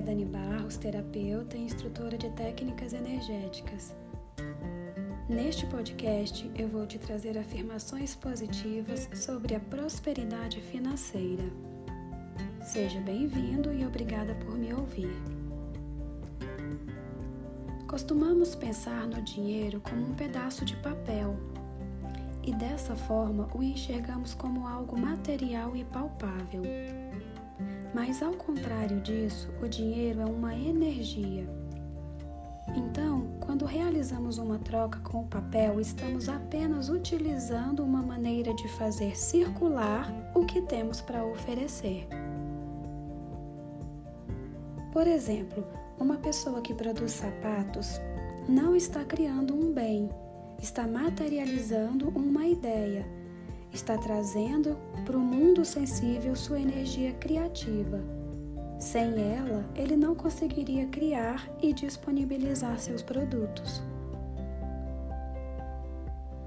é Dani Barros, terapeuta e instrutora de técnicas energéticas. Neste podcast, eu vou te trazer afirmações positivas sobre a prosperidade financeira. Seja bem-vindo e obrigada por me ouvir. Costumamos pensar no dinheiro como um pedaço de papel e dessa forma o enxergamos como algo material e palpável. Mas ao contrário disso, o dinheiro é uma energia. Então, quando realizamos uma troca com o papel, estamos apenas utilizando uma maneira de fazer circular o que temos para oferecer. Por exemplo, uma pessoa que produz sapatos não está criando um bem, está materializando uma ideia, está trazendo para o mundo sensível sua energia criativa. Sem ela, ele não conseguiria criar e disponibilizar seus produtos.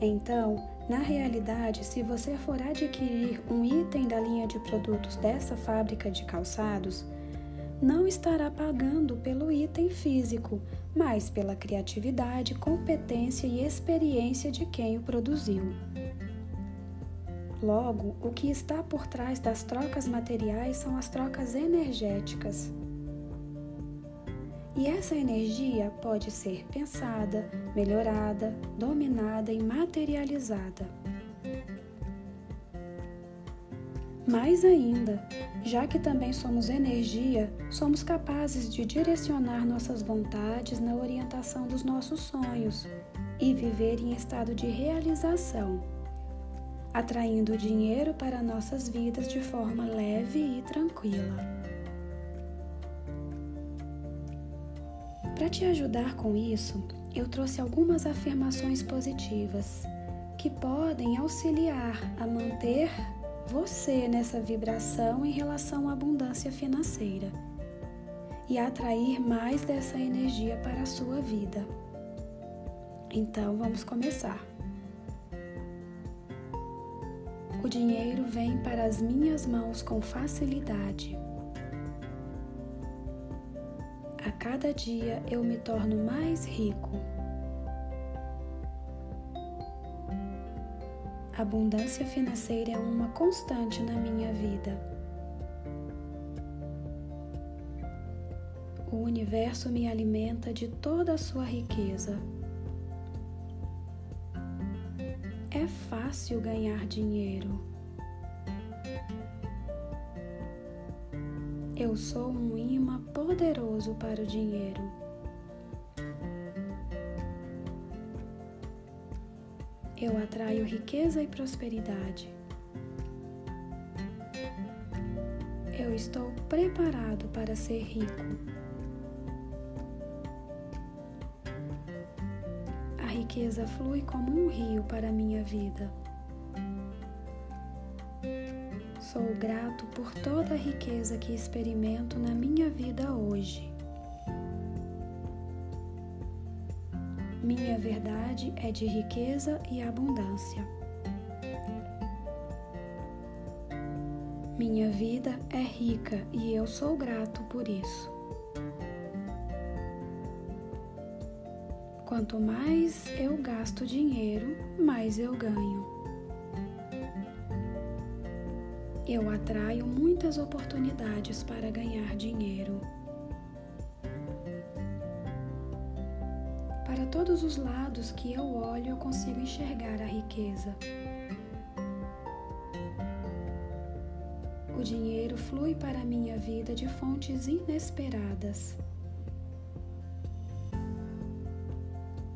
Então, na realidade, se você for adquirir um item da linha de produtos dessa fábrica de calçados, não estará pagando pelo item físico, mas pela criatividade, competência e experiência de quem o produziu. Logo, o que está por trás das trocas materiais são as trocas energéticas. E essa energia pode ser pensada, melhorada, dominada e materializada. Mais ainda, já que também somos energia, somos capazes de direcionar nossas vontades na orientação dos nossos sonhos e viver em estado de realização, atraindo dinheiro para nossas vidas de forma leve e tranquila. Para te ajudar com isso, eu trouxe algumas afirmações positivas que podem auxiliar a manter você nessa vibração em relação à abundância financeira e atrair mais dessa energia para a sua vida. Então vamos começar. Dinheiro vem para as minhas mãos com facilidade. A cada dia eu me torno mais rico. abundância financeira é uma constante na minha vida. O universo me alimenta de toda a sua riqueza. É fácil ganhar dinheiro. Eu sou um imã poderoso para o dinheiro. eu atraio riqueza e prosperidade. Eu estou preparado para ser rico. Riqueza flui como um rio para minha vida. Sou grato por toda a riqueza que experimento na minha vida hoje. Minha verdade é de riqueza e abundância. Minha vida é rica e eu sou grato por isso. Quanto mais eu gasto dinheiro, mais eu ganho. Eu atraio muitas oportunidades para ganhar dinheiro. Para todos os lados que eu olho, eu consigo enxergar a riqueza. O dinheiro flui para a minha vida de fontes inesperadas.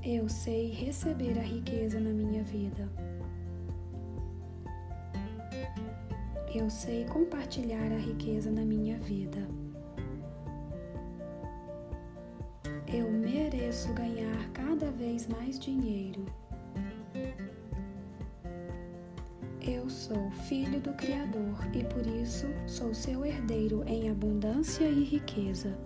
Eu sei receber a riqueza na minha vida. Eu sei compartilhar a riqueza na minha vida. Eu mereço ganhar cada vez mais dinheiro. Eu sou filho do Criador e por isso sou seu herdeiro em abundância e riqueza.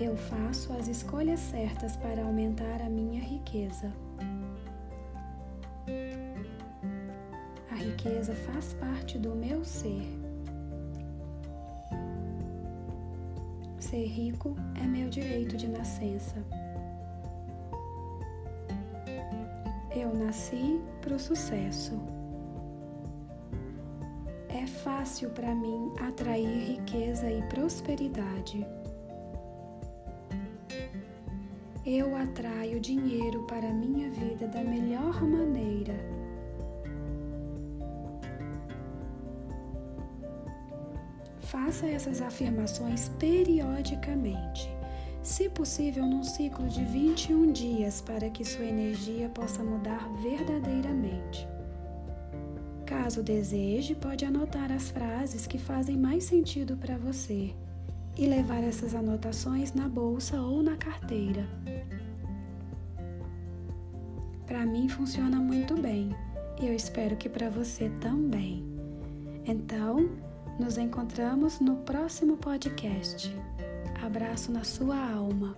Eu faço as escolhas certas para aumentar a minha riqueza. A riqueza faz parte do meu ser Ser rico é meu direito de nascença. Eu nasci para o sucesso. É fácil para mim atrair riqueza e prosperidade. Eu atraio dinheiro para a minha vida da melhor maneira. Faça essas afirmações periodicamente, se possível num ciclo de 21 dias, para que sua energia possa mudar verdadeiramente. Caso deseje, pode anotar as frases que fazem mais sentido para você e levar essas anotações na bolsa ou na carteira. Para mim funciona muito bem e eu espero que para você também. Então, nos encontramos no próximo podcast. Abraço na sua alma.